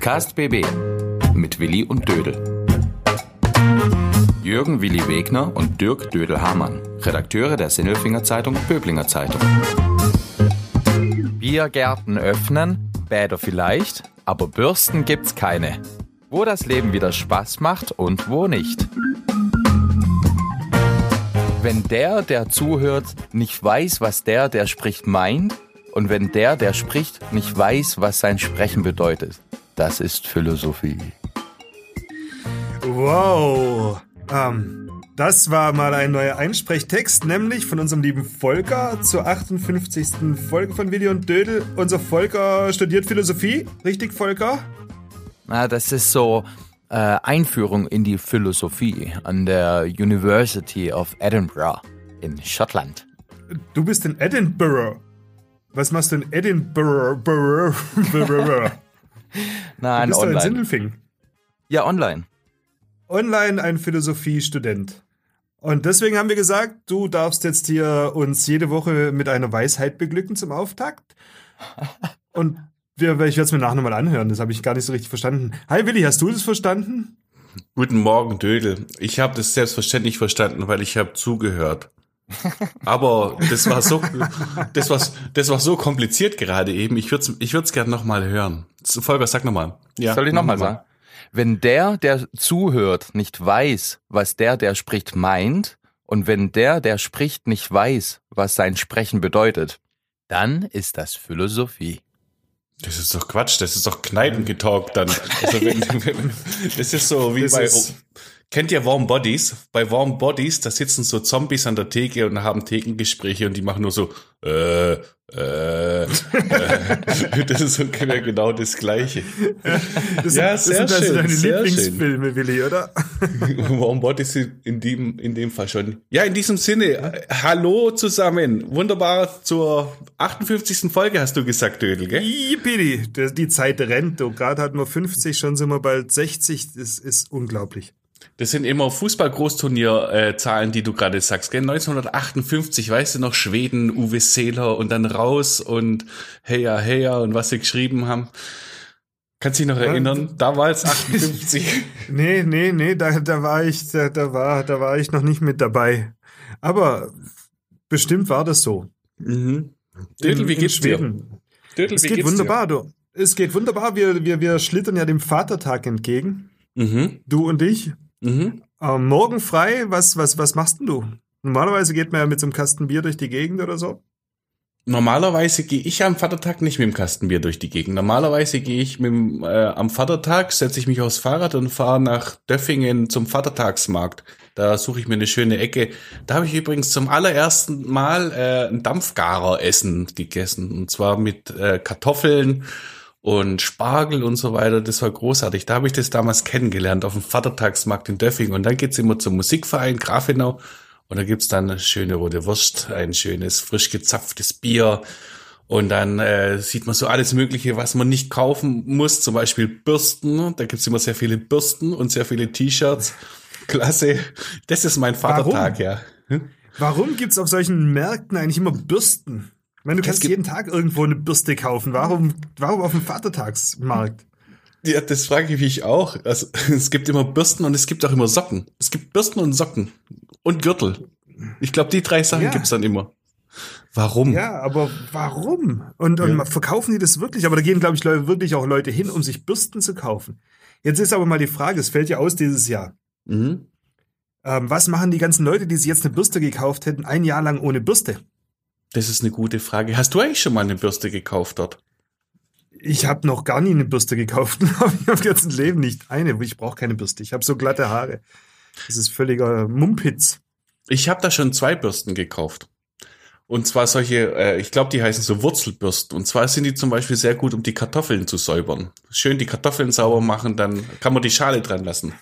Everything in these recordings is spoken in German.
Podcast BB mit Willi und Dödel. Jürgen Willi Wegner und Dirk Dödel-Hamann, Redakteure der Sinnelfinger Zeitung Böblinger Zeitung. Biergärten öffnen, Bäder vielleicht, aber Bürsten gibt's keine. Wo das Leben wieder Spaß macht und wo nicht. Wenn der, der zuhört, nicht weiß, was der, der spricht, meint, und wenn der, der spricht, nicht weiß, was sein Sprechen bedeutet, das ist Philosophie. Wow. Ähm, das war mal ein neuer Einsprechttext, nämlich von unserem lieben Volker zur 58. Folge von Willi und Dödel. Unser Volker studiert Philosophie. Richtig, Volker? Na, das ist so äh, Einführung in die Philosophie an der University of Edinburgh in Schottland. Du bist in Edinburgh. Was machst du in Edinburgh? Nein, du bist online. in Sindelfing. Ja, online. Online ein Philosophiestudent. Und deswegen haben wir gesagt, du darfst jetzt hier uns jede Woche mit einer Weisheit beglücken zum Auftakt. Und wir, ich werde es mir nachher nochmal anhören, das habe ich gar nicht so richtig verstanden. Hi Willi, hast du das verstanden? Guten Morgen, Dödel. Ich habe das selbstverständlich verstanden, weil ich habe zugehört. Aber das war so, das war, das war so kompliziert gerade eben. Ich würde es ich würd's gerne nochmal hören. Volker, sag nochmal. Ja, Soll ich nochmal sagen? Wenn der, der zuhört, nicht weiß, was der, der spricht, meint, und wenn der, der spricht, nicht weiß, was sein Sprechen bedeutet, dann ist das Philosophie. Das ist doch Quatsch, das ist doch Kneipengetalk dann. Also wenn, das ist so wie Das bei, ist- kennt ihr Warm Bodies? Bei Warm Bodies, da sitzen so Zombies an der Theke und haben Thekengespräche und die machen nur so, äh, äh, äh. Das ist so genau das Gleiche. Das Ja, sind, sehr das sind also schön, deine sehr Lieblingsfilme, Willi, oder? Warm Bodies in dem, in dem Fall schon. Ja, in diesem Sinne, äh, hallo zusammen. Wunderbar zur 58. Folge hast du gesagt, Dödel, gell? Yippie, das- die Zeit rennt. Gerade hatten wir 50, schon sind wir bald 60. Das ist unglaublich. Das sind immer Fußball-Großturnier-Zahlen, die du gerade sagst, gell? 1958, weißt du noch, Schweden, Uwe Seeler und dann raus und heya, heya und was sie geschrieben haben. Kannst dich noch erinnern? Damals 58. Nee, nee, nee, da, da war ich, da, da war, da war ich noch nicht mit dabei. Aber bestimmt war das so. mhm. Dödel, wie geht's dir? Dödel, Es wie geht wunderbar, du. Es geht wunderbar. Wir, wir, wir schlittern ja dem Vatertag entgegen. dir? Mhm. Du und ich. Mhm. Ähm, morgen frei, was, was, was machst denn du? Normalerweise geht man ja mit so einem Kasten Bier durch die Gegend oder so. Normalerweise gehe ich am Vatertag nicht mit dem Kastenbier durch die Gegend. Normalerweise gehe ich mit dem, äh, am Vatertag, setze ich mich aufs Fahrrad und fahre nach Döffingen zum Vatertagsmarkt. Da suche ich mir eine schöne Ecke. Da habe ich übrigens zum allerersten Mal äh, ein Dampfgarer-Essen gegessen. Und zwar mit äh, Kartoffeln und Spargel und so weiter. Das war großartig. Da habe ich das damals kennengelernt auf dem Vatertagsmarkt in Döffingen. Und dann geht's immer zum Musikverein Grafenau. Und da gibt's dann eine schöne rote Wurst, ein schönes frisch gezapftes Bier. Und dann äh, sieht man so alles Mögliche, was man nicht kaufen muss. Zum Beispiel Bürsten. Da gibt's immer sehr viele Bürsten und sehr viele T-Shirts. Klasse. Das ist mein Vatertag, ja. Warum gibt's auf solchen Märkten eigentlich immer Bürsten? Ich meine, du kannst jeden Tag irgendwo eine Bürste kaufen. Warum, warum auf dem Vatertagsmarkt? Ja, das frage ich mich auch. Also, es gibt immer Bürsten und es gibt auch immer Socken. Es gibt Bürsten und Socken. Und Gürtel. Ich glaube, die drei Sachen Ja. gibt's dann immer. Warum? Ja, aber warum? Und, und Ja. verkaufen die das wirklich? Aber da gehen, glaube ich, wirklich auch Leute hin, um sich Bürsten zu kaufen. Jetzt ist aber mal die Frage, es fällt ja aus dieses Jahr. Mhm. Ähm, was machen die ganzen Leute, die sich jetzt eine Bürste gekauft hätten, ein Jahr lang ohne Bürste? Das ist eine gute Frage. Hast du eigentlich schon mal eine Bürste gekauft dort? Ich habe noch gar nie eine Bürste gekauft. Habe ich im ganzen Leben nicht eine. Ich brauche keine Bürste. Ich habe so glatte Haare. Das ist völliger Mumpitz. Ich habe da schon zwei Bürsten gekauft. Und zwar solche, äh, ich glaube, die heißen so Wurzelbürsten. Und zwar sind die zum Beispiel sehr gut, um die Kartoffeln zu säubern. Schön die Kartoffeln sauber machen, dann kann man die Schale dran lassen.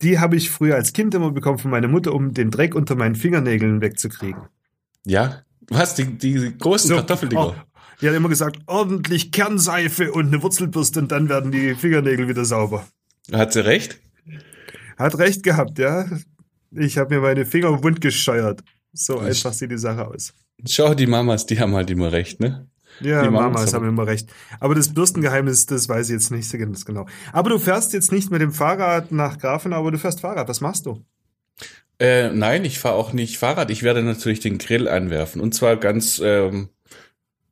Die habe ich früher als Kind immer bekommen von meiner Mutter, um den Dreck unter meinen Fingernägeln wegzukriegen. Ja? Was? Die, die großen So, Kartoffeldinger? oh, die hat immer gesagt, ordentlich Kernseife und eine Wurzelbürste und dann werden die Fingernägel wieder sauber. Hat sie recht? Hat recht gehabt, ja. Ich habe mir meine Finger im Bund gescheuert. So Ich- einfach sieht die Sache aus. Schau, die Mamas, die haben halt immer recht, ne? Ja, Die Mamas machen's haben immer recht. Aber das Bürstengeheimnis, das weiß ich jetzt nicht so ganz genau. Aber du fährst jetzt nicht mit dem Fahrrad nach Grafenau, aber du fährst Fahrrad. Was machst du? Äh, nein, ich fahre auch nicht Fahrrad. Ich werde natürlich den Grill anwerfen. Und zwar ganz, ähm,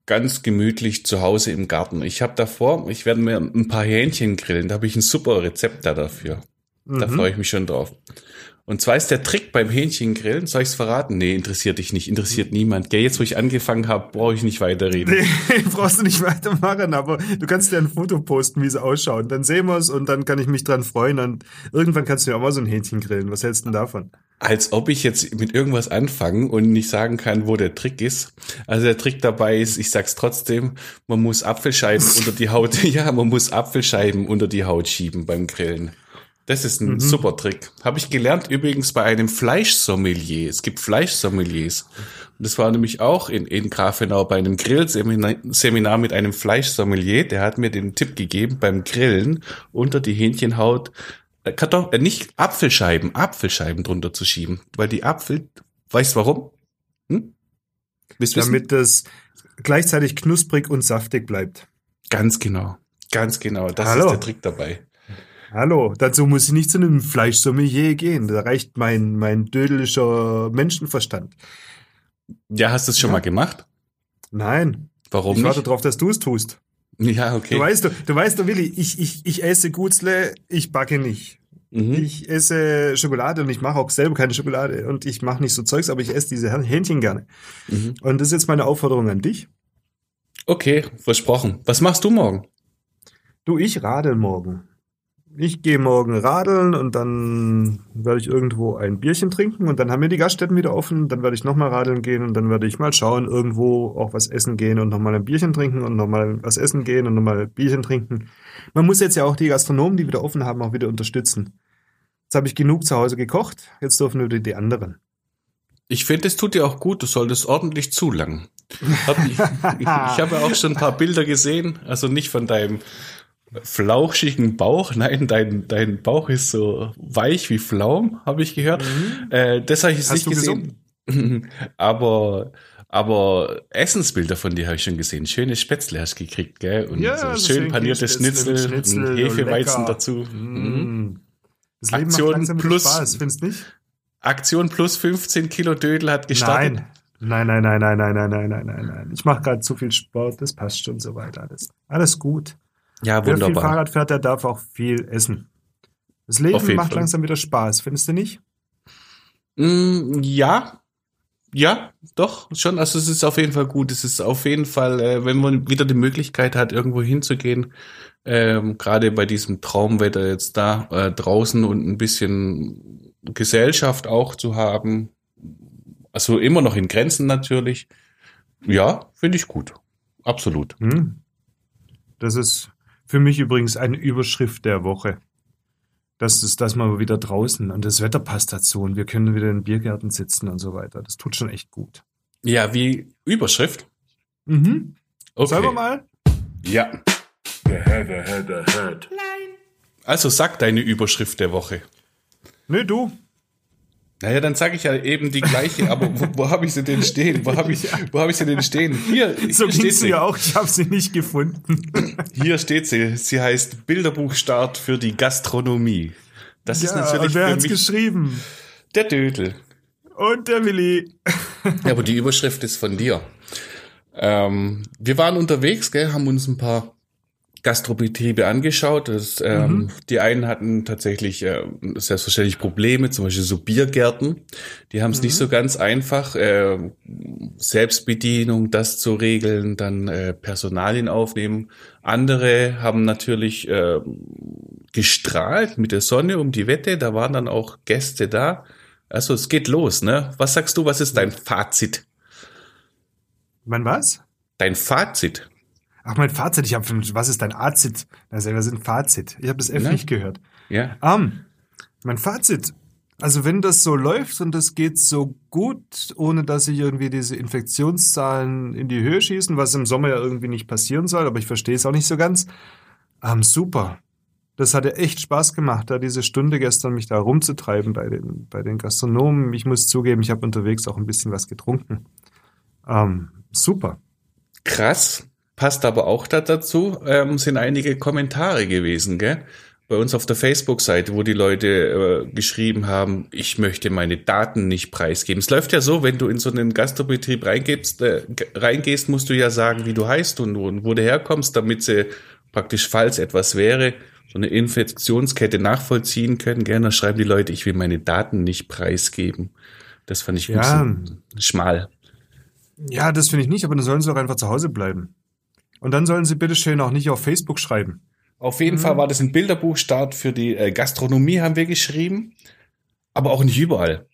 ganz gemütlich zu Hause im Garten. Ich habe davor, ich werde mir ein paar Hähnchen grillen. Da habe ich ein super Rezept da dafür. Da Mhm. freue ich mich schon drauf. Und zwar ist der Trick beim Hähnchengrillen, soll ich es verraten? Nee, interessiert dich nicht, interessiert niemand. Gell, jetzt wo ich angefangen habe, brauche ich nicht weiterreden. Nee, brauchst du nicht weitermachen, aber du kannst dir ein Foto posten, wie es ausschaut. Dann sehen wir es und dann kann ich mich dran freuen und irgendwann kannst du mir auch mal so ein Hähnchen grillen. Was hältst du denn davon? Als ob ich jetzt mit irgendwas anfangen und nicht sagen kann, wo der Trick ist. Also der Trick dabei ist, ich sag's trotzdem, man muss Apfelscheiben unter die Haut, ja, man muss Apfelscheiben unter die Haut schieben beim Grillen. Das ist ein super Trick. Habe ich gelernt übrigens bei einem Fleischsommelier. Es gibt Fleischsommeliers. Und das war nämlich auch in, in Grafenau bei einem Grillseminar Seminar mit einem Fleischsommelier. Der hat mir den Tipp gegeben, beim Grillen unter die Hähnchenhaut äh, Kartoff äh, nicht Apfelscheiben, Apfelscheiben drunter zu schieben. Weil die Apfel, weißt du warum? Hm? Willst wissen? Damit das gleichzeitig knusprig und saftig bleibt. Ganz genau. Ganz genau. Das Hallo. ist der Trick dabei. Hallo, dazu muss ich nicht zu einem Fleischsommelier gehen. Da reicht mein, mein dödelischer Menschenverstand. Ja, hast du es schon Ja. mal gemacht? Nein, Warum ich warte nicht? darauf, dass du es tust. Ja, okay. Du weißt, du, du weißt, du Willi, ich, ich, ich esse Gutzle, ich backe nicht. mhm. Ich esse Schokolade und ich mache auch selber keine Schokolade und ich mache nicht so Zeugs, aber ich esse diese Hähnchen gerne. Mhm. Und das ist jetzt meine Aufforderung an dich. Okay, versprochen. Was machst du morgen? Du, ich radel morgen. Ich gehe morgen radeln und dann werde ich irgendwo ein Bierchen trinken und dann haben wir die Gaststätten wieder offen. Dann werde ich nochmal radeln gehen und dann werde ich mal schauen, irgendwo auch was essen gehen und nochmal ein Bierchen trinken und nochmal was essen gehen und nochmal ein Bierchen trinken. Man muss jetzt ja auch die Gastronomen, die wieder offen haben, auch wieder unterstützen. Jetzt habe ich genug zu Hause gekocht, jetzt dürfen wieder die anderen. Ich finde, es tut dir auch gut. Du solltest ordentlich zulangen. Hab ich ich habe auch schon ein paar Bilder gesehen. Also nicht von deinem flauchigen Bauch. Nein, dein, dein Bauch ist so weich wie Pflaum, habe ich gehört. Äh, das habe ich jetzt Mhm. Hast nicht gesehen. aber, aber Essensbilder von dir habe ich schon gesehen. Schöne Spätzle hast du gekriegt, gell? Und Ja, so so schön schön panierte Spätzle mit Schnitzel, Schnitzel, und Hefeweizen lecker. dazu. Mhm. Mm. Das Leben Aktion plus- Spaß, findest du nicht? Aktion plus 15 Kilo Dödel hat gestartet. Nein. Nein, nein, nein, nein, nein, nein, nein, nein, nein. Ich mache gerade zu viel Sport, das passt schon so weit alles. Alles gut. Ja, Wer viel wunderbar. Fahrrad fährt, der darf auch viel essen. Das Leben macht Fall. langsam wieder Spaß, findest du nicht? Mm, ja, ja, doch, schon. Also es ist auf jeden Fall gut. Es ist auf jeden Fall, äh, wenn man wieder die Möglichkeit hat, irgendwo hinzugehen, ähm, gerade bei diesem Traumwetter jetzt da äh, draußen und ein bisschen Gesellschaft auch zu haben. Also immer noch in Grenzen natürlich. Ja, finde ich gut. Absolut. Hm. Das ist für mich übrigens eine Überschrift der Woche. Das ist, dass man wieder draußen und das Wetter passt dazu und wir können wieder in den Biergärten sitzen und so weiter. Das tut schon echt gut. Ja, wie Überschrift? Mhm. Okay. Selber mal? Ja. Also sag deine Überschrift der Woche. Nö, du. Naja, dann sage ich ja eben die gleiche, aber wo, wo habe ich sie denn stehen? Wo habe ich, wo habe ich sie denn stehen? Hier, So hier steht sie. mir auch. Ich habe sie nicht gefunden. Hier steht sie. Sie heißt Bilderbuchstart für die Gastronomie. Das ist ja, natürlich und wer für hat's mich geschrieben? der Dödel. Und der Willi. Ja, aber die Überschrift ist von dir. Ähm, wir waren unterwegs, gell, haben uns ein paar Gastrobetriebe angeschaut. Das, ähm, Die einen hatten tatsächlich äh, selbstverständlich Probleme, zum Beispiel so Biergärten. Die haben es nicht so ganz einfach, äh, Selbstbedienung, das zu regeln, dann äh, Personalien aufnehmen. Andere haben natürlich äh, gestrahlt mit der Sonne um die Wette. Da waren dann auch Gäste da. Also es geht los, ne? Was sagst du, was ist dein Fazit? Mein was? Dein Fazit. Ach, mein Fazit. Ich habe was ist dein Azit? Also, was ist ein Fazit? Ich habe das F Na? nicht gehört. Ja. Um, mein Fazit. Also wenn das so läuft und das geht so gut, ohne dass sich irgendwie diese Infektionszahlen in die Höhe schießen, was im Sommer ja irgendwie nicht passieren soll, aber ich verstehe es auch nicht so ganz. Ähm, super. Das hat ja echt Spaß gemacht, da diese Stunde gestern mich da rumzutreiben bei den, bei den Gastronomen. Ich muss zugeben, ich habe unterwegs auch ein bisschen was getrunken. Ähm, super. Krass. Passt aber auch da dazu, ähm, sind einige Kommentare gewesen, gell? Bei uns auf der Facebook-Seite, wo die Leute äh, geschrieben haben, ich möchte meine Daten nicht preisgeben. Es läuft ja so, wenn du in so einen Gastrobetrieb reingehst, äh, reingehst musst du ja sagen, wie du heißt und, und wo du herkommst, damit sie praktisch, falls etwas wäre, so eine Infektionskette nachvollziehen können. Gerne schreiben die Leute, ich will meine Daten nicht preisgeben. Das fand ich Ja. ein bisschen schmal. Ja, das finde ich nicht, aber dann sollen sie doch einfach zu Hause bleiben. Und dann sollen sie bitteschön auch nicht auf Facebook schreiben. Auf jeden Fall war das ein Bilderbuchstart für die äh, Gastronomie, haben wir geschrieben, aber auch nicht überall.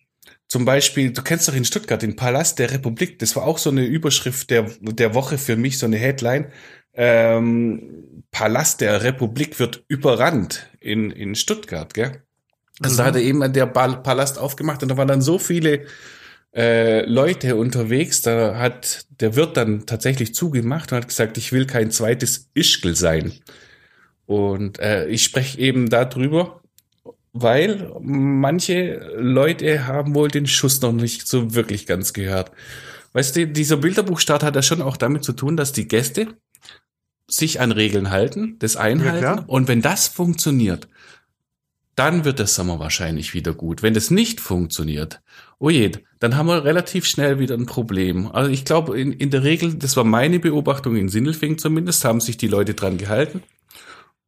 Zum Beispiel, du kennst doch in Stuttgart den Palast der Republik, das war auch so eine Überschrift der, der Woche für mich, so eine Headline. Ähm, Palast der Republik wird überrannt in, in Stuttgart, gell? Also da hat er eben der Palast aufgemacht und da waren dann so viele äh, Leute unterwegs, da hat der Wirt dann tatsächlich zugemacht und hat gesagt, ich will kein zweites Ischgl sein. Und äh, ich spreche eben darüber, weil manche Leute haben wohl den Schuss noch nicht so wirklich ganz gehört. Weißt du, dieser Bilderbuchstart hat ja schon auch damit zu tun, dass die Gäste sich an Regeln halten, das einhalten. klar. und wenn das funktioniert, dann wird der Sommer wahrscheinlich wieder gut. Wenn das nicht funktioniert, oh je, dann haben wir relativ schnell wieder ein Problem. Also ich glaube, in, in der Regel, das war meine Beobachtung in Sindelfingen zumindest, haben sich die Leute dran gehalten,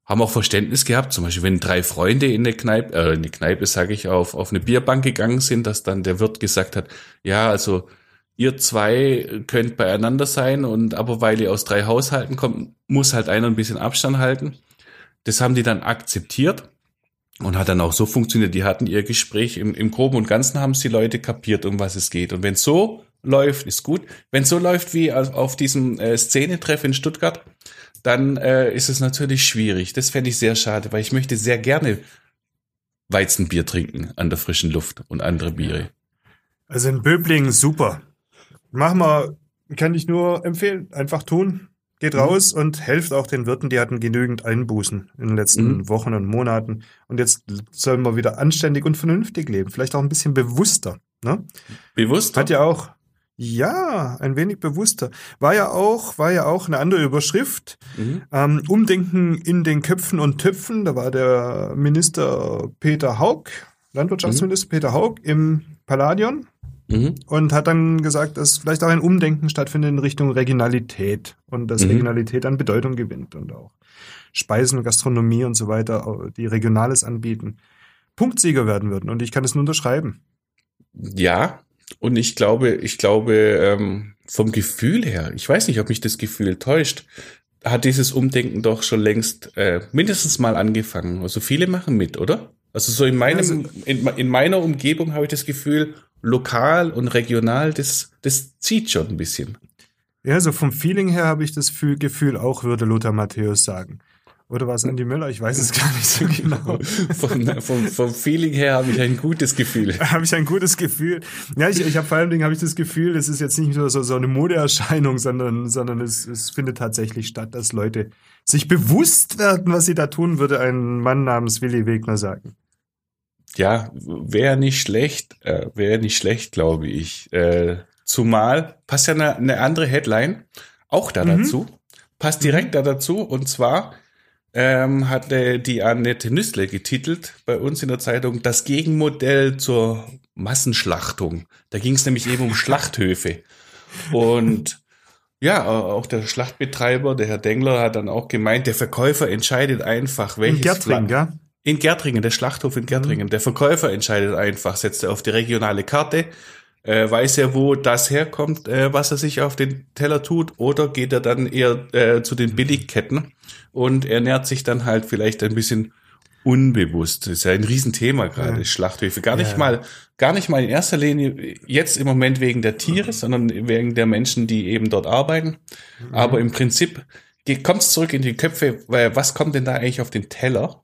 haben auch Verständnis gehabt, zum Beispiel, wenn drei Freunde in eine Kneipe, äh, in eine Kneipe, sage ich, auf, auf eine Bierbank gegangen sind, dass dann der Wirt gesagt hat, ja, also ihr zwei könnt beieinander sein und aber weil ihr aus drei Haushalten kommt, muss halt einer ein bisschen Abstand halten. Das haben die dann akzeptiert und hat dann auch so funktioniert. Die hatten ihr Gespräch im, im Groben und Ganzen haben es die Leute kapiert, um was es geht. Und wenn so läuft, ist gut. Wenn so läuft wie auf diesem äh, Szenetreff in Stuttgart, dann äh, ist es natürlich schwierig. Das fände ich sehr schade, weil ich möchte sehr gerne Weizenbier trinken an der frischen Luft und andere Biere. Also in Böblingen super. Machen wir, kann ich nur empfehlen. Einfach tun. Geht Mhm. raus und helft auch den Wirten, die hatten genügend Einbußen in den letzten Mhm. Wochen und Monaten. Und jetzt sollen wir wieder anständig und vernünftig leben. Vielleicht auch ein bisschen bewusster. Ne? Bewusst? Hat ja auch, ja, ein wenig bewusster. War ja auch, war ja auch eine andere Überschrift. Mhm. Ähm, Umdenken in den Köpfen und Töpfen. Da war der Minister Peter Haug, Landwirtschaftsminister Peter Haug im Palladion Mhm. und hat dann gesagt, dass vielleicht auch ein Umdenken stattfindet in Richtung Regionalität und dass Mhm. Regionalität an Bedeutung gewinnt und auch Speisen, Gastronomie und so weiter, die Regionales anbieten, Punktsieger werden würden. Und ich kann es nur unterschreiben. Ja, und ich glaube, ich glaube, ähm, vom Gefühl her, ich weiß nicht, ob mich das Gefühl täuscht, hat dieses Umdenken doch schon längst äh, mindestens mal angefangen. Also viele machen mit, oder? Also so in meinem, Also- in, in meiner Umgebung habe ich das Gefühl, lokal und regional, das, das zieht schon ein bisschen. Ja, so vom Feeling her habe ich das Fü- Gefühl auch, würde Lothar Matthäus sagen. Oder war es Andi Müller? Ich weiß es gar nicht so genau. Vom, vom, vom Feeling her habe ich ein gutes Gefühl. habe ich ein gutes Gefühl. Ja, ich, ich habe vor allen Dingen habe ich das Gefühl, es ist jetzt nicht nur so, so eine Modeerscheinung, sondern, sondern es, es findet tatsächlich statt, dass Leute sich bewusst werden, was sie da tun, würde ein Mann namens Willi Wegner sagen. Ja, wäre nicht schlecht, äh, wäre nicht schlecht, glaube ich. Äh, zumal passt ja eine, eine andere Headline auch da Mhm. dazu, passt direkt da dazu und zwar ähm, hat äh, die Annette Nüssle getitelt bei uns in der Zeitung das Gegenmodell zur Massenschlachtung. Da ging es nämlich eben um Schlachthöfe und ja, auch der Schlachtbetreiber, der Herr Dengler, hat dann auch gemeint, der Verkäufer entscheidet einfach, In welches Fle- gell? In Gärtringen, der Schlachthof in Gärtringen. Der Verkäufer entscheidet einfach, setzt er auf die regionale Karte, äh, weiß er, wo das herkommt, äh, was er sich auf den Teller tut, oder geht er dann eher äh, zu den Billigketten und ernährt sich dann halt vielleicht ein bisschen unbewusst. Das ist ja ein Riesenthema gerade, Ja. Schlachthöfe. Gar nicht Ja. mal, gar nicht mal in erster Linie jetzt im Moment wegen der Tiere, sondern wegen der Menschen, die eben dort arbeiten. Aber im Prinzip kommt es zurück in die Köpfe, weil was kommt denn da eigentlich auf den Teller?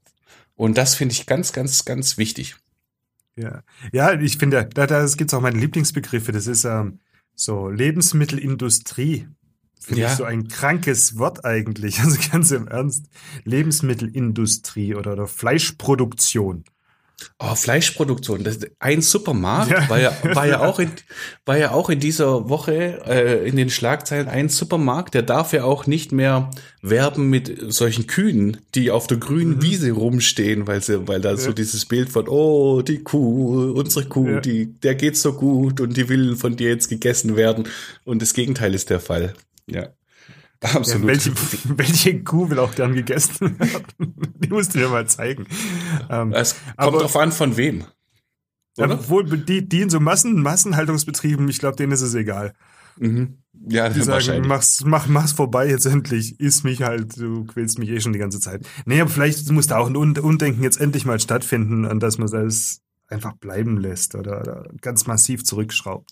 Und das finde ich ganz, ganz, ganz wichtig. Ja, ja ich finde, da, da gibt's auch meine Lieblingsbegriffe. Das ist ähm, so Lebensmittelindustrie. Finde Ja. ich so ein krankes Wort eigentlich. Also ganz im Ernst. Lebensmittelindustrie oder, oder Fleischproduktion. Oh, Fleischproduktion. Das, ein Supermarkt ja. War, ja, war ja auch in, war ja auch in dieser Woche äh, in den Schlagzeilen ein Supermarkt, der darf ja auch nicht mehr werben mit solchen Kühen, die auf der grünen mhm. Wiese rumstehen, weil sie, weil da ja. so dieses Bild von, oh, die Kuh, unsere Kuh, die, der geht so gut und die will von dir jetzt gegessen werden. Und das Gegenteil ist der Fall. Ja. Absolut. Ja, welche, welche Kuh will auch gern gegessen werden? Die musst du dir mal zeigen. Ähm, es kommt aber, drauf an, von wem. Oder? Obwohl, die, die in so Massen, Massenhaltungsbetrieben, ich glaube, denen ist es egal. Mhm. Ja, die sagen, mach's, mach, mach's vorbei jetzt endlich, iss mich halt, du quälst mich eh schon die ganze Zeit. Nee, aber vielleicht muss da auch ein Undenken jetzt endlich mal stattfinden, an das man das einfach bleiben lässt oder, oder ganz massiv zurückschraubt.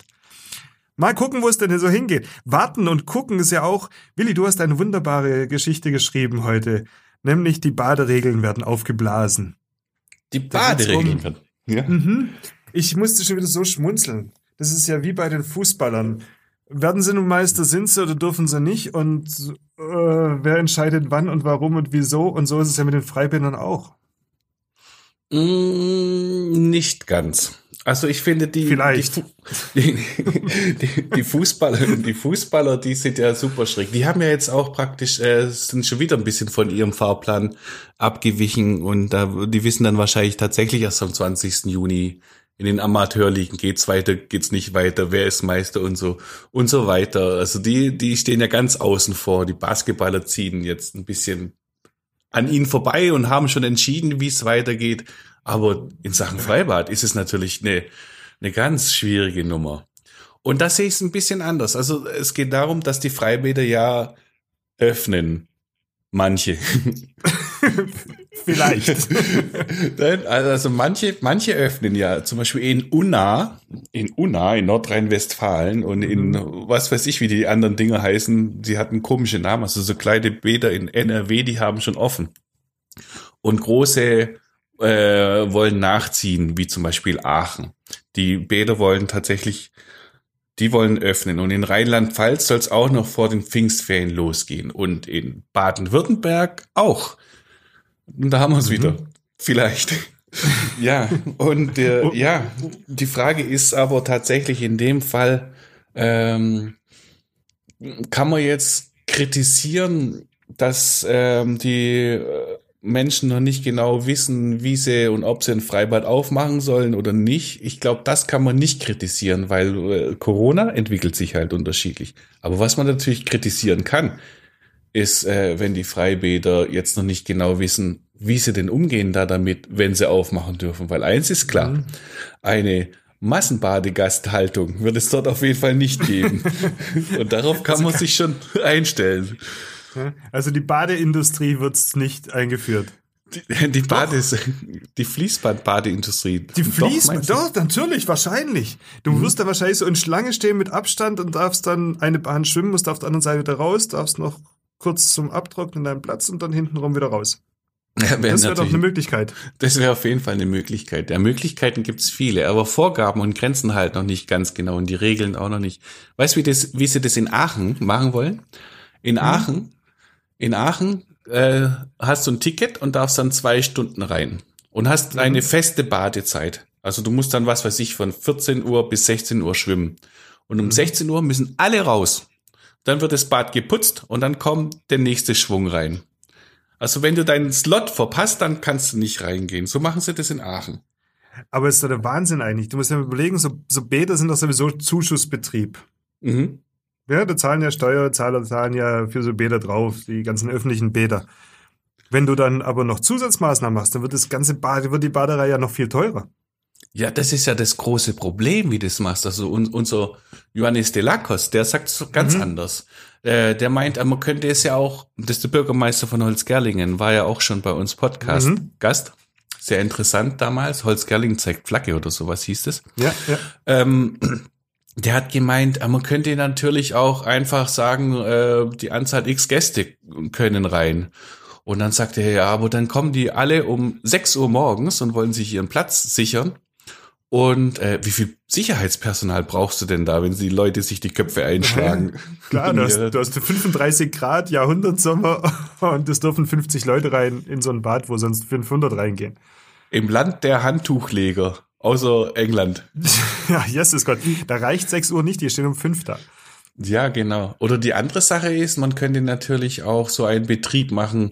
Mal gucken, wo es denn so hingeht. Warten und gucken ist ja auch, Willi, du hast eine wunderbare Geschichte geschrieben heute. Nämlich die Baderegeln werden aufgeblasen. Die Baderegeln werden. Ja. Mhm. Ich musste schon wieder so schmunzeln. Das ist ja wie bei den Fußballern. Werden sie nun Meister, sind sie oder dürfen sie nicht? Und äh, wer entscheidet wann und warum und wieso? Und so ist es ja mit den Freibädern auch. Mm, nicht ganz. Also ich finde die, Vielleicht. Die, die, die, Fußballer, die Fußballer, die sind ja super schräg. Die haben ja jetzt auch praktisch, äh, sind schon wieder ein bisschen von ihrem Fahrplan abgewichen und da, die wissen dann wahrscheinlich tatsächlich erst am 20. Juni in den Amateurligen geht's weiter, geht's nicht weiter, wer ist Meister und so und so weiter. Also die, die stehen ja ganz außen vor. Die Basketballer ziehen jetzt ein bisschen an ihnen vorbei und haben schon entschieden, wie es weitergeht. Aber in Sachen Freibad ist es natürlich eine, eine ganz schwierige Nummer. Und da sehe ich es ein bisschen anders. Also es geht darum, dass die Freibäder ja öffnen. Manche. Vielleicht. also manche, manche öffnen ja, zum Beispiel in Unna, in Unna, in Nordrhein-Westfalen und in mhm. was weiß ich, wie die anderen Dinge heißen, die hatten komische Namen, also so kleine Bäder in NRW, die haben schon offen. Und große äh, wollen nachziehen, wie zum Beispiel Aachen. Die Bäder wollen tatsächlich, die wollen öffnen. Und in Rheinland-Pfalz soll es auch noch vor den Pfingstferien losgehen. Und in Baden-Württemberg auch. Und da haben wir es mhm. wieder. Vielleicht. ja, und äh, oh. ja, die Frage ist aber tatsächlich in dem Fall, ähm, kann man jetzt kritisieren, dass ähm, die äh, Menschen noch nicht genau wissen, wie sie und ob sie ein Freibad aufmachen sollen oder nicht. Ich glaube, das kann man nicht kritisieren, weil äh, Corona entwickelt sich halt unterschiedlich. Aber was man natürlich kritisieren kann, ist, äh, wenn die Freibäder jetzt noch nicht genau wissen, wie sie denn umgehen da damit, wenn sie aufmachen dürfen. Weil eins ist klar, mhm. eine Massenbadegasthaltung wird es dort auf jeden Fall nicht geben. und darauf kann man sich schon einstellen. Also die Badeindustrie wird es nicht eingeführt. Die, die Bade, die Fließband-Badeindustrie. Die Fließband, doch, doch, natürlich, wahrscheinlich. Du mhm. wirst da wahrscheinlich so in Schlange stehen mit Abstand und darfst dann eine Bahn schwimmen, musst auf der anderen Seite wieder raus, darfst noch kurz zum Abtrocknen deinen Platz und dann hintenrum wieder raus. Ja, das wäre doch eine Möglichkeit. Das wäre auf jeden Fall eine Möglichkeit. Ja, Möglichkeiten gibt's viele, aber Vorgaben und Grenzen halt noch nicht ganz genau und die Regeln auch noch nicht. Weißt du, wie, das, wie sie das in Aachen machen wollen? In mhm. Aachen in Aachen äh, hast du ein Ticket und darfst dann zwei Stunden rein und hast mhm. eine feste Badezeit. Also du musst dann, was weiß ich, von 14 Uhr bis 16 Uhr schwimmen. Und um mhm. 16 Uhr müssen alle raus. Dann wird das Bad geputzt und dann kommt der nächste Schwung rein. Also wenn du deinen Slot verpasst, dann kannst du nicht reingehen. So machen sie das in Aachen. Aber es ist doch der Wahnsinn eigentlich. Du musst ja überlegen, so, so Bäder sind doch sowieso Zuschussbetrieb. Mhm. Ja, da zahlen ja Steuerzahler, zahlen ja für so Bäder drauf, die ganzen öffentlichen Bäder. Wenn du dann aber noch Zusatzmaßnahmen machst, dann wird das ganze Bad, wird die Baderei ja noch viel teurer. Ja, das ist ja das große Problem, wie das machst. Also un, unser Johannes de Lacos, der sagt es ganz mhm. anders. Äh, der meint, man könnte es ja auch, das ist der Bürgermeister von Holzgerlingen, war ja auch schon bei uns Podcast mhm. Gast. Sehr interessant damals. Holzgerlingen zeigt Flagge oder sowas hieß es. Ja, ja. Ähm, der hat gemeint, man könnte natürlich auch einfach sagen, äh, die Anzahl X Gäste können rein. Und dann sagt er, ja, aber dann kommen die alle um 6 Uhr morgens und wollen sich ihren Platz sichern. Und äh, wie viel Sicherheitspersonal brauchst du denn da, wenn die Leute sich die Köpfe einschlagen? Klar, du hast, du hast 35 Grad, Jahrhundertsommer und es dürfen 50 Leute rein in so ein Bad, wo sonst 500 reingehen. Im Land der Handtuchleger. Außer England. ja, Jesus Gott. Da reicht 6 Uhr nicht, die stehen um 5 da. Ja, genau. Oder die andere Sache ist, man könnte natürlich auch so einen Betrieb machen.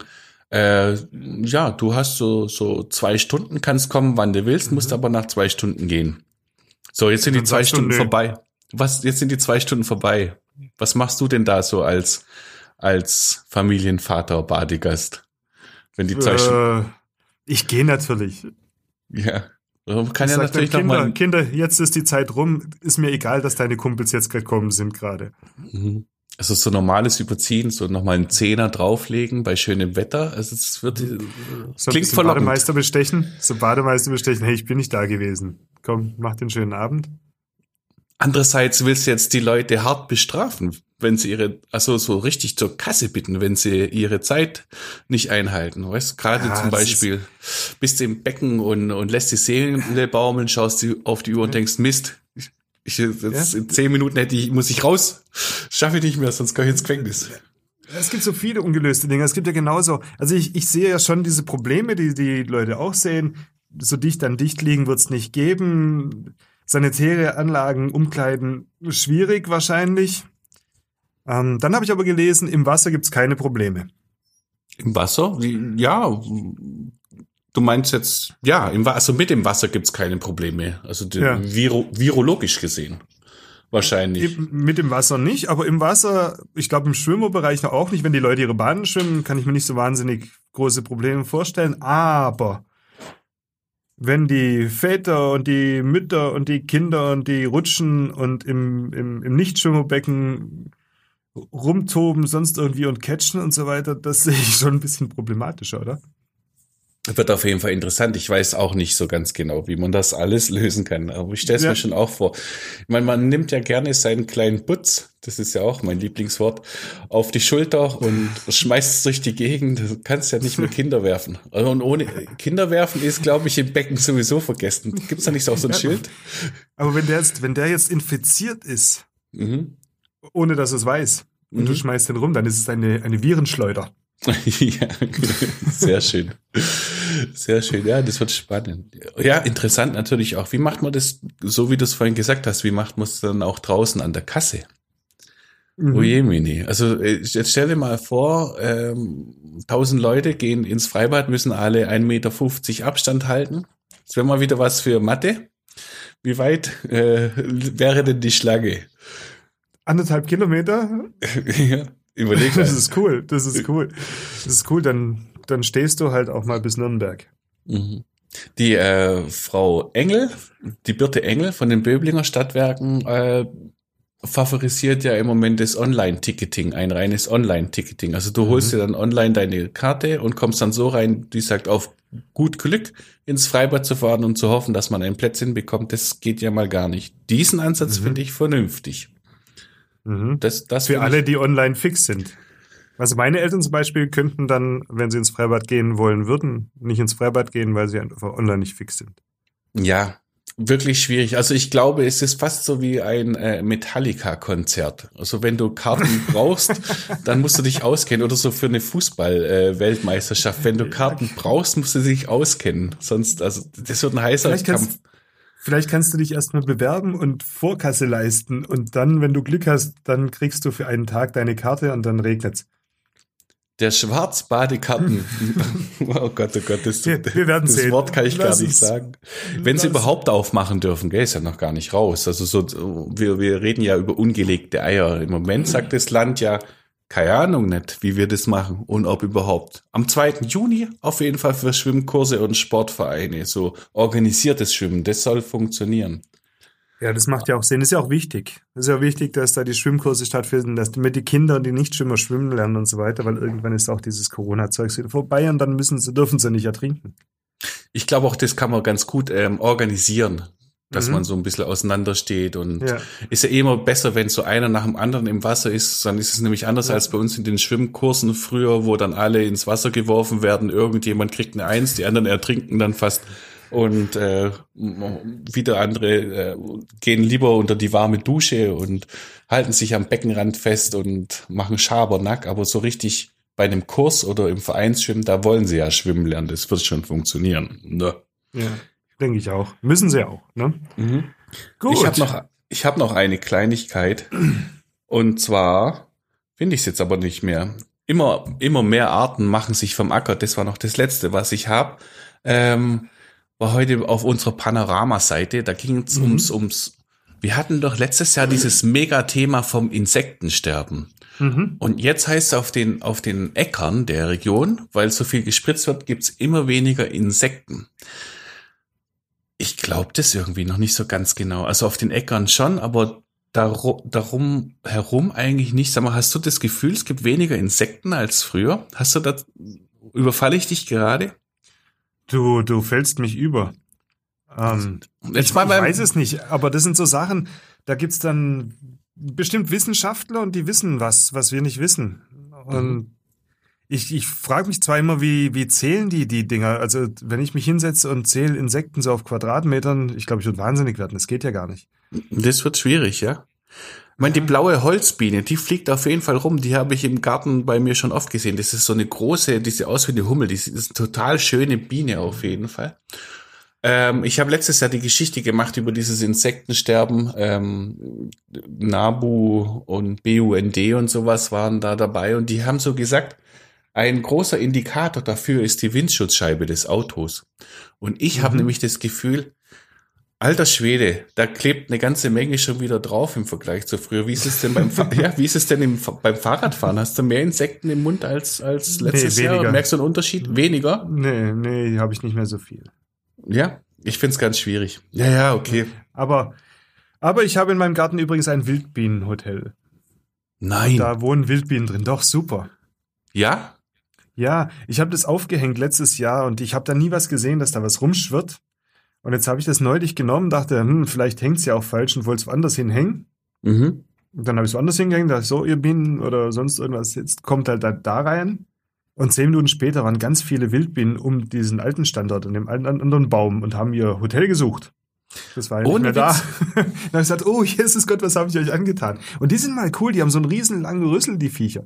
Äh, ja, du hast so, so zwei Stunden, kannst kommen, wann du willst, mhm. musst aber nach zwei Stunden gehen. So, jetzt sind die zwei Stunden vorbei. Was, jetzt sind die zwei Stunden vorbei. Was machst du denn da so als, als Familienvater, Badegast? Wenn die zwei äh, Stunden. Ich gehe natürlich. Ja. Man kann ich ja natürlich Kinder, noch mal Kinder, jetzt ist die Zeit rum. Ist mir egal, dass deine Kumpels jetzt gekommen sind gerade. Mhm. Also so normales Überziehen, so nochmal einen Zehner drauflegen bei schönem Wetter. Also es wird so klingt voll Bademeister bestechen, so Bademeister bestechen. Hey, ich bin nicht da gewesen. Komm, mach den schönen Abend. Andererseits willst du jetzt die Leute hart bestrafen, wenn sie ihre, also so richtig zur Kasse bitten, wenn sie ihre Zeit nicht einhalten. Weißt gerade ja, zum Beispiel bist du im Becken und, und lässt die Seele baumeln, schaust du auf die Uhr und denkst, Mist, ich, jetzt ja? in zehn Minuten hätte ich, muss ich raus. Schaffe ich nicht mehr, sonst komme ich ins Gefängnis. Es gibt so viele ungelöste Dinge. Es gibt ja genauso, also ich, ich sehe ja schon diese Probleme, die die Leute auch sehen. So dicht an dicht liegen wird es nicht geben sanitäre Anlagen, Umkleiden, schwierig wahrscheinlich. Ähm, dann habe ich aber gelesen, im Wasser gibt es keine Probleme. Im Wasser? Ja, du meinst jetzt, ja, im, also mit dem Wasser gibt es keine Probleme. Also ja. viro, virologisch gesehen. Wahrscheinlich. Mit dem Wasser nicht, aber im Wasser, ich glaube im Schwimmerbereich auch nicht. Wenn die Leute ihre Bahnen schwimmen, kann ich mir nicht so wahnsinnig große Probleme vorstellen. Aber wenn die Väter und die Mütter und die Kinder und die rutschen und im, im, im Nichtschwimmerbecken rumtoben, sonst irgendwie und catchen und so weiter, das sehe ich schon ein bisschen problematischer, oder? Wird auf jeden Fall interessant. Ich weiß auch nicht so ganz genau, wie man das alles lösen kann. Aber ich stelle es ja. mir schon auch vor. Ich meine, man nimmt ja gerne seinen kleinen Putz, das ist ja auch mein Lieblingswort, auf die Schulter und schmeißt es durch die Gegend. Du kannst ja nicht mehr Kinder werfen. Also und ohne Kinder werfen ist, glaube ich, im Becken sowieso vergessen. Gibt es da nicht auch so ein ja, Schild? Aber wenn der jetzt, wenn der jetzt infiziert ist, mhm. Ohne dass es weiß, und mhm. du schmeißt den rum, dann ist es eine, eine Virenschleuder. ja, sehr schön. Sehr schön, ja, das wird spannend. Ja, interessant natürlich auch. Wie macht man das, so wie du es vorhin gesagt hast, wie macht man es dann auch draußen an der Kasse? Mhm. Ojemini. Also äh, jetzt stell dir mal vor, ähm, tausend Leute gehen ins Freibad, müssen alle 1,50 Meter Abstand halten. Das wäre mal wieder was für Mathe. Wie weit äh, wäre denn die Schlange? Anderthalb Kilometer? ja. Überleg mal. Das ist cool, das ist cool. Das ist cool, dann, dann stehst du halt auch mal bis Nürnberg. Mhm. Die äh, Frau Engel, die Birte Engel von den Böblinger Stadtwerken, äh, favorisiert ja im Moment das Online-Ticketing, ein reines Online-Ticketing. Also du mhm. holst dir dann online deine Karte und kommst dann so rein, die sagt, auf gut Glück ins Freibad zu fahren und zu hoffen, dass man ein Plätzchen bekommt, das geht ja mal gar nicht. Diesen Ansatz mhm. finde ich vernünftig. Mhm. Das, das Für alle, die online fix sind. Also meine Eltern zum Beispiel könnten dann, wenn sie ins Freibad gehen wollen würden, nicht ins Freibad gehen, weil sie einfach online nicht fix sind. Ja, wirklich schwierig. Also ich glaube, es ist fast so wie ein äh, Metallica-Konzert. Also wenn du Karten brauchst, dann musst du dich auskennen. Oder so für eine Fußball-Weltmeisterschaft. Äh, wenn du Karten brauchst, musst du dich auskennen. Sonst, also das wird ein heißer Vielleicht Kampf. Vielleicht kannst du dich erstmal bewerben und Vorkasse leisten und dann, wenn du Glück hast, dann kriegst du für einen Tag deine Karte und dann regnet's. Der Schwarzbadekarten. oh Gott, oh Gott, das, wir, wir das sehen. Wort kann ich Lass gar nicht sagen. Wenn sie überhaupt aufmachen dürfen, gell, ist ja noch gar nicht raus. Also so, wir, wir reden ja über ungelegte Eier. Im Moment sagt das Land ja, keine Ahnung nicht, wie wir das machen und ob überhaupt. Am 2. Juni auf jeden Fall für Schwimmkurse und Sportvereine, so organisiertes Schwimmen, das soll funktionieren. Ja, das macht ja auch Sinn. Das ist ja auch wichtig. Das ist ja wichtig, dass da die Schwimmkurse stattfinden, dass damit die Kinder, die Nichtschwimmer schwimmen lernen und so weiter, weil irgendwann ist auch dieses Corona-Zeugs wieder vorbei und dann müssen sie, dürfen sie nicht ertrinken. Ich glaube auch, das kann man ganz gut ähm, organisieren dass mhm. man so ein bisschen auseinandersteht und ja. ist ja immer besser, wenn so einer nach dem anderen im Wasser ist, dann ist es nämlich anders ja. als bei uns in den Schwimmkursen früher, wo dann alle ins Wasser geworfen werden, irgendjemand kriegt eine Eins, die anderen ertrinken dann fast und äh, wieder andere äh, gehen lieber unter die warme Dusche und halten sich am Beckenrand fest und machen Schabernack, aber so richtig bei einem Kurs oder im Vereinsschwimmen, da wollen sie ja schwimmen lernen, das wird schon funktionieren. Ne? Ja, denke ich auch. Müssen sie auch. Ne? Mhm. Gut. Ich habe noch, ich hab noch eine Kleinigkeit. Und zwar finde ich es jetzt aber nicht mehr. Immer, immer mehr Arten machen sich vom Acker. Das war noch das Letzte, was ich habe. Ähm, war heute auf unserer Panorama-Seite. Da ging es mhm. ums, ums. Wir hatten doch letztes Jahr dieses Megathema vom Insektensterben. Mhm. Und jetzt heißt es auf den, auf den Äckern der Region, weil so viel gespritzt wird, gibt's immer weniger Insekten. Ich glaube das irgendwie noch nicht so ganz genau. Also auf den Äckern schon, aber darum, darum herum eigentlich nicht. Sag mal, hast du das Gefühl, es gibt weniger Insekten als früher? Hast du das, überfalle ich dich gerade? Du, du fällst mich über. Ähm, Jetzt mal ich, ich weiß es nicht, aber das sind so Sachen, da gibt's dann bestimmt Wissenschaftler und die wissen was, was wir nicht wissen. Und mhm. Ich, ich frage mich zwar immer, wie, wie zählen die die Dinger? Also wenn ich mich hinsetze und zähle Insekten so auf Quadratmetern, ich glaube, ich würde wahnsinnig werden. Das geht ja gar nicht. Das wird schwierig, ja. Ich meine, die blaue Holzbiene, die fliegt auf jeden Fall rum. Die habe ich im Garten bei mir schon oft gesehen. Das ist so eine große, die sieht aus wie eine Hummel. Die ist eine total schöne Biene auf jeden Fall. Ähm, ich habe letztes Jahr die Geschichte gemacht über dieses Insektensterben. Ähm, NABU und BUND und sowas waren da dabei und die haben so gesagt, ein großer Indikator dafür ist die Windschutzscheibe des Autos. Und ich mhm. habe nämlich das Gefühl, alter Schwede, da klebt eine ganze Menge schon wieder drauf im Vergleich zu früher. Wie ist es denn beim, ja, wie ist es denn im, beim Fahrradfahren? Hast du mehr Insekten im Mund als, als letztes nee, Jahr? Merkst du einen Unterschied? Weniger? Nee, nee, habe ich nicht mehr so viel. Ja, ich find's ganz schwierig. Ja, ja, okay. Aber, aber ich habe in meinem Garten übrigens ein Wildbienenhotel. Nein. Und da wohnen Wildbienen drin. Doch, super. Ja? Ja, ich habe das aufgehängt letztes Jahr und ich habe da nie was gesehen, dass da was rumschwirrt. Und jetzt habe ich das neulich genommen, dachte, hm, vielleicht hängt's ja auch falsch und wollte es woanders hinhängen. Mhm. Und dann habe ich es woanders hingehängt, dachte so, ihr Bienen oder sonst irgendwas, jetzt kommt halt da, da rein. Und zehn Minuten später waren ganz viele Wildbienen um diesen alten Standort und dem anderen Baum und haben ihr Hotel gesucht. Das war ja nicht mehr da. dann habe ich gesagt, oh, Jesus Gott, was habe ich euch angetan? Und die sind mal cool, die haben so einen riesen langen Rüssel, die Viecher.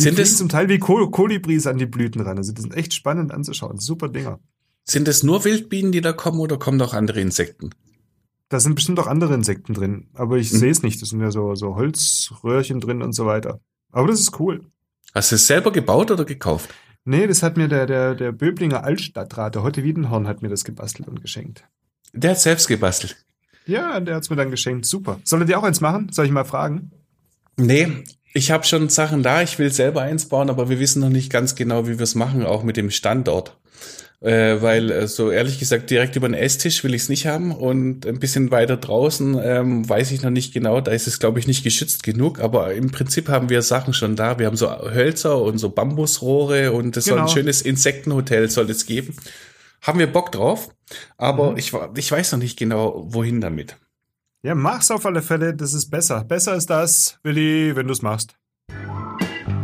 Die sind es zum Teil wie Kol Kolibris an die Blüten ran. Also die sind echt spannend anzuschauen. Super Dinger. Sind es nur Wildbienen, die da kommen oder kommen auch andere Insekten? Da sind bestimmt auch andere Insekten drin, aber ich mhm. sehe es nicht. Das sind ja so, so Holzröhrchen drin und so weiter. Aber das ist cool. Hast du es selber gebaut oder gekauft? Nee, das hat mir der, der, der Böblinger Altstadtrat, der Heute Wiedenhorn, hat mir das gebastelt und geschenkt. Der hat selbst gebastelt. Ja, der hat's mir dann geschenkt. Super. Soll er dir auch eins machen? Soll ich mal fragen? Nee, ich habe schon Sachen da. Ich will selber eins bauen, aber wir wissen noch nicht ganz genau, wie wir es machen, auch mit dem Standort äh, weil äh, so ehrlich gesagt direkt über den Esstisch will ich es nicht haben und ein bisschen weiter draußen ähm, weiß ich noch nicht genau, da ist es glaube ich nicht geschützt genug, aber im Prinzip haben wir Sachen schon da, wir haben so Hölzer und so Bambusrohre und es genau. soll ein genau. schönes Insektenhotel soll es geben. Haben wir Bock drauf, aber mhm. ich, ich weiß noch nicht genau, wohin damit. Ja, mach's auf alle Fälle, das ist besser. Besser ist das, Willi, wenn du's machst.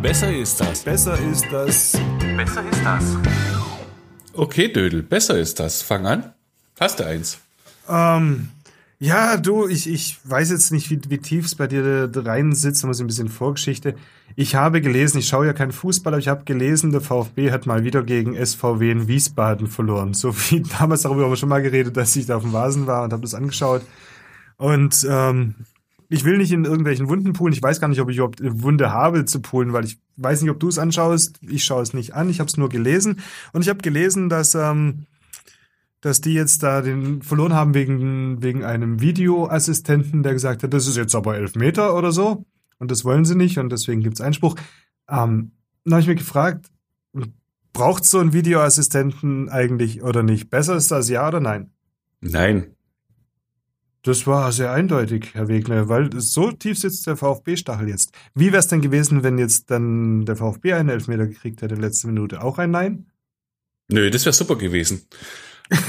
Besser ist das. Besser ist das. Besser ist das. Okay, Dödel, besser ist das. Fang an. Hast du eins? Ähm, ja, du, ich, ich weiß jetzt nicht, wie, wie tief es bei dir da rein sitzt, aber so ein bisschen Vorgeschichte. Ich habe gelesen, ich schaue ja keinen Fußball, aber ich habe gelesen, der VfB hat mal wieder gegen SVW in Wiesbaden verloren. So wie damals darüber haben wir schon mal geredet, dass ich da auf dem Vasen war und habe das angeschaut. Und ähm, ich will nicht in irgendwelchen Wunden poolen. Ich weiß gar nicht, ob ich überhaupt eine Wunde habe zu poolen, weil ich weiß nicht, ob du es anschaust. Ich schaue es nicht an. Ich habe es nur gelesen. Und ich habe gelesen, dass, ähm, dass die jetzt da den verloren haben wegen, wegen einem Videoassistenten, der gesagt hat, das ist jetzt aber elf Meter oder so. Und das wollen sie nicht und deswegen gibt's Einspruch. Ähm, dann habe ich mir gefragt, braucht so ein Videoassistenten eigentlich oder nicht? Besser ist das ja oder nein? Nein. Das war sehr eindeutig, Herr Wegner, weil so tief sitzt der VfB-Stachel jetzt. Wie wäre es denn gewesen, wenn jetzt dann der VfB einen Elfmeter gekriegt hätte in der letzten Minute? Auch ein Nein? Nö, das wäre super gewesen.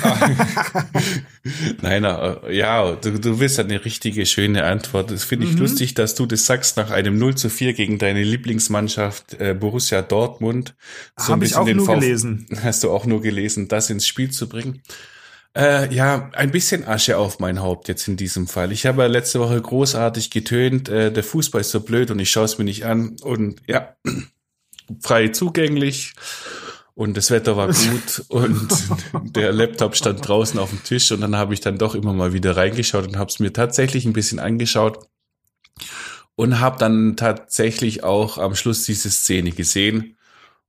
Nein, äh, ja, du, du willst eine richtige, schöne Antwort. Das finde ich mhm. lustig, dass du das sagst nach einem 0 zu 4 gegen deine Lieblingsmannschaft äh, Borussia Dortmund. So Habe ich auch nur Vf gelesen. Hast du auch nur gelesen, das ins Spiel zu bringen. Äh, ja, ein bisschen Asche auf mein Haupt jetzt in diesem Fall. Ich habe ja letzte Woche großartig getönt, äh, der Fußball ist so blöd und ich schaue es mir nicht an. Und ja, frei zugänglich. und das Wetter war gut und der Laptop stand draußen auf dem Tisch und dann habe ich dann doch immer mal wieder reingeschaut und habe es mir tatsächlich ein bisschen angeschaut und habe dann tatsächlich auch am Schluss diese Szene gesehen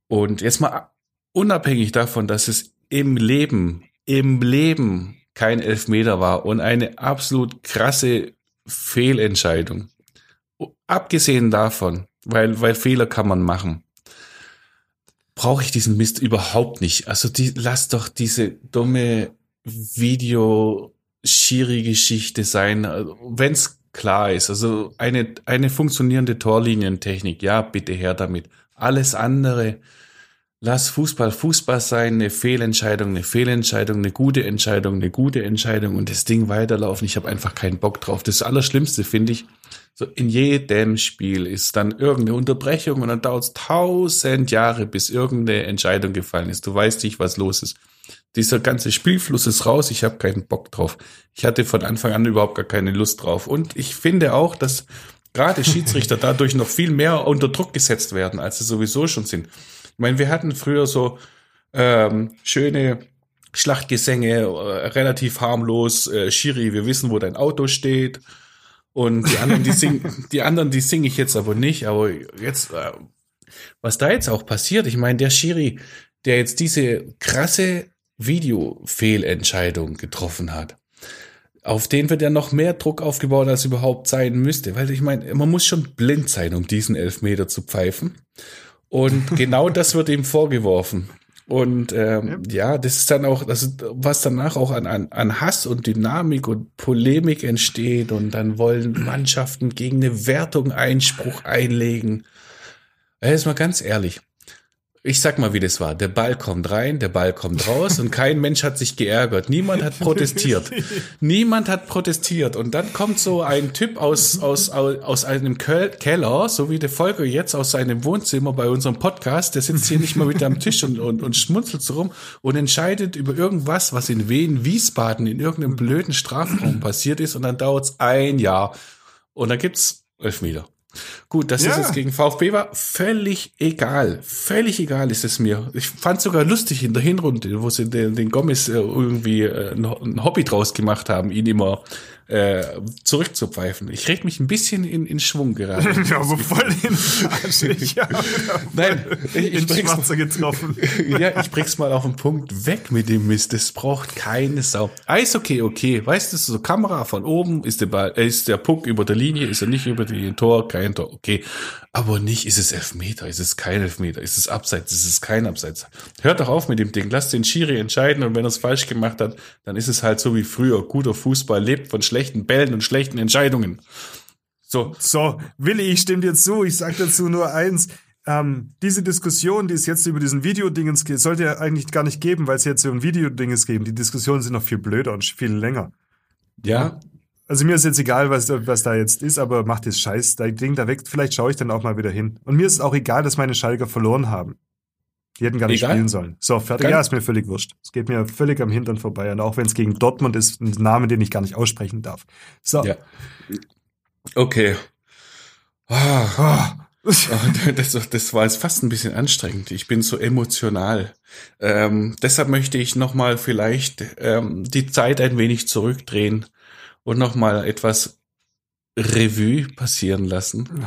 und jetzt mal unabhängig davon, dass es im Leben, im Leben kein Elfmeter war und eine absolut krasse Fehlentscheidung. Abgesehen davon, weil, weil Fehler kann man machen brauche ich diesen Mist überhaupt nicht. Also die, lass doch diese dumme Video-Schiri-Geschichte sein, wenn es klar ist. Also eine, eine funktionierende Torlinientechnik, ja, bitte her damit. Alles andere, lass Fußball Fußball sein, eine Fehlentscheidung, eine Fehlentscheidung, eine gute Entscheidung, eine gute Entscheidung und das Ding weiterlaufen. Ich habe einfach keinen Bock drauf. Das Allerschlimmste finde ich, so in jedem Spiel ist dann irgendeine Unterbrechung und dann dauert es tausend Jahre, bis irgendeine Entscheidung gefallen ist. Du weißt nicht, was los ist. Dieser ganze Spielfluss ist raus. Ich habe keinen Bock drauf. Ich hatte von Anfang an überhaupt gar keine Lust drauf. Und ich finde auch, dass gerade Schiedsrichter dadurch noch viel mehr unter Druck gesetzt werden, als sie sowieso schon sind. Ich meine, wir hatten früher so ähm, schöne Schlachtgesänge, äh, relativ harmlos. Äh, Schiri, wir wissen, wo dein Auto steht. Und die anderen, die singen, die anderen, die singe ich jetzt aber nicht. Aber jetzt, äh, was da jetzt auch passiert, ich meine, der Schiri, der jetzt diese krasse Videofehlentscheidung getroffen hat, auf den wird ja noch mehr Druck aufgebaut, als überhaupt sein müsste. Weil ich meine, man muss schon blind sein, um diesen Elfmeter zu pfeifen. Und genau das wird ihm vorgeworfen. Und ähm, ja. ja. das ist dann auch, das ist, was danach auch an, an, an Hass und Dynamik und Polemik entsteht. Und dann wollen Mannschaften gegen eine Wertung Einspruch einlegen. Jetzt mal ganz ehrlich ich sag mal, wie das war. Der Ball kommt rein, der Ball kommt raus und kein Mensch hat sich geärgert. Niemand hat protestiert. Niemand hat protestiert. Und dann kommt so ein Typ aus, aus, aus einem Keller, so wie der Volker jetzt aus seinem Wohnzimmer bei unserem Podcast, der sitzt hier nicht mal mit am Tisch und, und, und schmunzelt so rum und entscheidet über irgendwas, was in Wien, Wiesbaden, in irgendeinem blöden Strafraum passiert ist und dann dauert's ein Jahr. Und dann gibt's Elfmeter. Gut, dass ja. es jetzt gegen VfB war, völlig egal. Völlig egal ist es mir. Ich fand sogar lustig in der Hinrunde, wo sie den, den Gomez äh, irgendwie äh, ein Hobby draus gemacht haben, ihn immer äh, zurückzupfeifen. Ich reg mich ein bisschen in, in Schwung gerade. ja, aber voll in ja, Nein, ich, ich bring's, getroffen. ja, ich bring's mal auf den Punkt weg mit dem Mist. Das braucht keine Sau. Eis okay, okay. Weißt du, so Kamera von oben, ist der Ball, ist der Puck über der Linie, ist er nicht über die Tor, kein Tor, okay. Aber nicht, ist es Elfmeter, ist es kein Elfmeter, ist es Abseits, ist es kein Abseits. Hört doch auf mit dem Ding, lasst den Schiri entscheiden und wenn er es falsch gemacht hat, dann ist es halt so wie früher. Guter Fußball lebt von schlechten Bällen und schlechten Entscheidungen. So. So, Willi, ich stimme dir zu. Ich sage dazu nur eins. Ähm, diese Diskussion, die es jetzt über diesen Videodingens geht, sollte ja eigentlich gar nicht geben, weil es jetzt so ein Videodinges geben. Die Diskussionen sind noch viel blöder und viel länger. Ja. Also mir ist jetzt egal, was, was da jetzt ist, aber macht das Scheiß, da Ding da weg. Vielleicht schaue ich dann auch mal wieder hin. Und mir ist es auch egal, dass meine Schalker verloren haben. Die hätten gar nicht Egal. spielen sollen. So, fertig. Ja, ist mir völlig wurscht. Es geht mir völlig am Hintern vorbei. Und auch wenn es gegen Dortmund ist, ein Name, den ich gar nicht aussprechen darf. So. Ja. Okay. Ah. Ah. Das, das war jetzt fast ein bisschen anstrengend. Ich bin so emotional. Ähm, deshalb möchte ich nochmal vielleicht ähm, die Zeit ein wenig zurückdrehen und nochmal etwas Revue passieren lassen.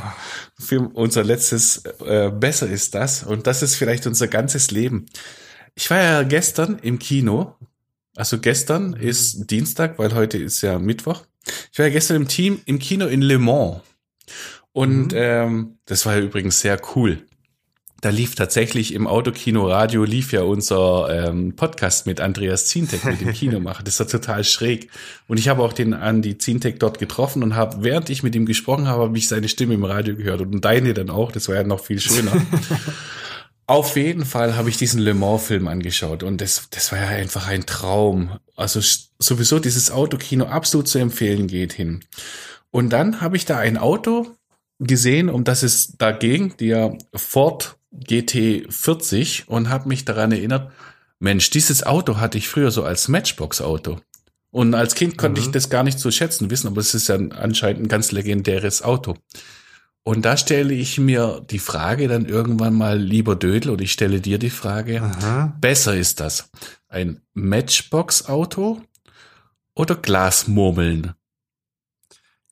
Für unser letztes äh, Besser ist das. Und das ist vielleicht unser ganzes Leben. Ich war ja gestern im Kino. Also gestern ist Dienstag, weil heute ist ja Mittwoch. Ich war ja gestern im Team im Kino in Le Mans. Und mhm. ähm, das war ja übrigens sehr cool da lief tatsächlich im Autokino Radio lief ja unser ähm, Podcast mit Andreas Zientek mit dem Kinomacher. Das war total schräg. Und ich habe auch den Andi Zientek dort getroffen und habe, während ich mit ihm gesprochen habe, habe ich seine Stimme im Radio gehört und deine dann auch. Das war ja noch viel schöner. Auf jeden Fall habe ich diesen Le Mans-Film angeschaut und das, das war ja einfach ein Traum. Also sowieso dieses Autokino absolut zu empfehlen geht hin. Und dann habe ich da ein Auto gesehen, um das es da ging, der Ford GT40 und habe mich daran erinnert, Mensch, dieses Auto hatte ich früher so als Matchbox-Auto. Und als Kind konnte mhm. ich das gar nicht so schätzen wissen, aber es ist ja anscheinend ein ganz legendäres Auto. Und da stelle ich mir die Frage dann irgendwann mal, lieber Dödel, und ich stelle dir die Frage, Aha. besser ist das ein Matchbox-Auto oder Glasmurmeln?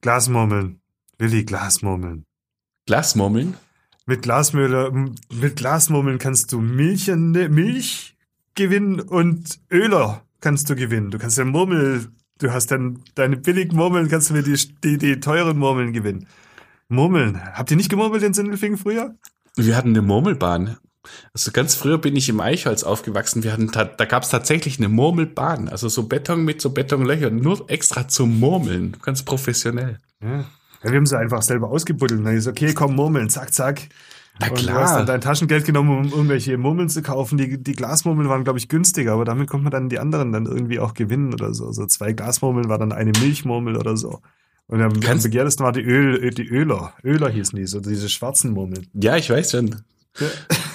Glasmurmeln. Willi, Glasmurmeln. Glasmurmeln? Mit Glasmühle, mit Glasmurmeln kannst du Milch, Milch gewinnen und Öler kannst du gewinnen. Du kannst ja Murmel, du hast dann deine billigen Murmeln, kannst du mir die, die, die teuren Murmeln gewinnen. Murmeln. Habt ihr nicht gemurmelt in Sindelfingen früher? Wir hatten eine Murmelbahn. Also ganz früher bin ich im Eichholz aufgewachsen. Wir hatten, da gab es tatsächlich eine Murmelbahn. Also so Beton mit so Betonlöchern, nur extra zum Murmeln. Ganz professionell. Ja. Ja, wir haben sie einfach selber ausgebuddelt. Und dann ist okay, komm, Murmeln, zack, zack. Na Und du klar. hast dann dein Taschengeld genommen, um irgendwelche Murmeln zu kaufen. Die, die Glasmurmeln waren, glaube ich, günstiger, aber damit konnte man dann die anderen dann irgendwie auch gewinnen oder so. So zwei Glasmurmeln war dann eine Milchmurmel oder so. Und am, am Kannst- begehrtesten war die Öl, die Öler. Öler hießen die, so diese schwarzen Murmeln. Ja, ich weiß schon. Ja.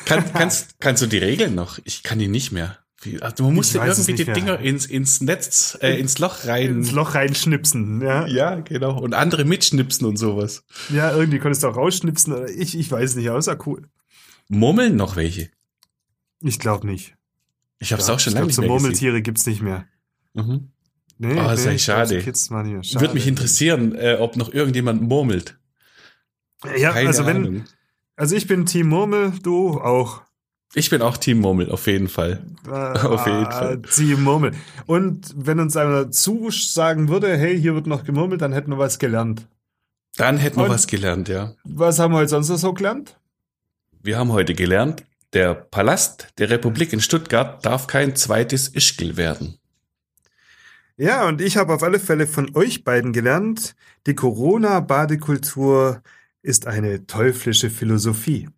Kann, kannst, kannst du die Regeln noch? Ich kann die nicht mehr. Also man musste es irgendwie die mehr. Dinger ins, ins Netz, äh, ins Loch rein. Ins Loch reinschnipsen, ja. Ja, genau. Und andere mitschnipsen und sowas. Ja, irgendwie konntest du auch rausschnipsen. Oder ich, ich weiß nicht, aber es war cool. Murmeln noch welche? Ich glaube nicht. Ich habe es Ja, auch schon lange nicht so mehr gesehen. Murmeltiere gibt's nicht mehr. Mhm. Nee, Oh, ist nee, eigentlich ich glaub, schade. Kids mehr. Würde mich Schade. interessieren, äh, ob noch irgendjemand murmelt. Ja, Keine also wenn, Ahnung. also ich bin Team Murmel, du auch. Ich bin auch Team Murmel, auf jeden Fall. Äh, Auf jeden ah, Fall. Team Murmel. Und wenn uns einer zusagen würde, hey, hier wird noch gemurmelt, dann hätten wir was gelernt. Dann hätten wir was gelernt, ja. Was haben wir heute sonst noch so gelernt? Wir haben heute gelernt, der Palast der Republik in Stuttgart darf kein zweites Ischgl werden. Ja, und ich habe auf alle Fälle von euch beiden gelernt, die Corona-Badekultur ist eine teuflische Philosophie.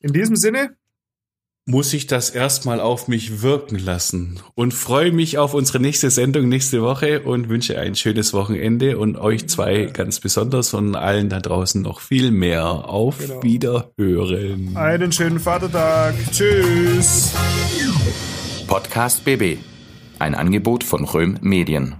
In diesem Sinne, Muss ich das erstmal auf mich wirken lassen und freue mich auf unsere nächste Sendung nächste Woche und wünsche ein schönes Wochenende und euch zwei ganz besonders und allen da draußen noch viel mehr. Auf Genau. Wiederhören. einen schönen Vatertag. Tschüss. Podcast BB. Ein Angebot von Röhm Medien.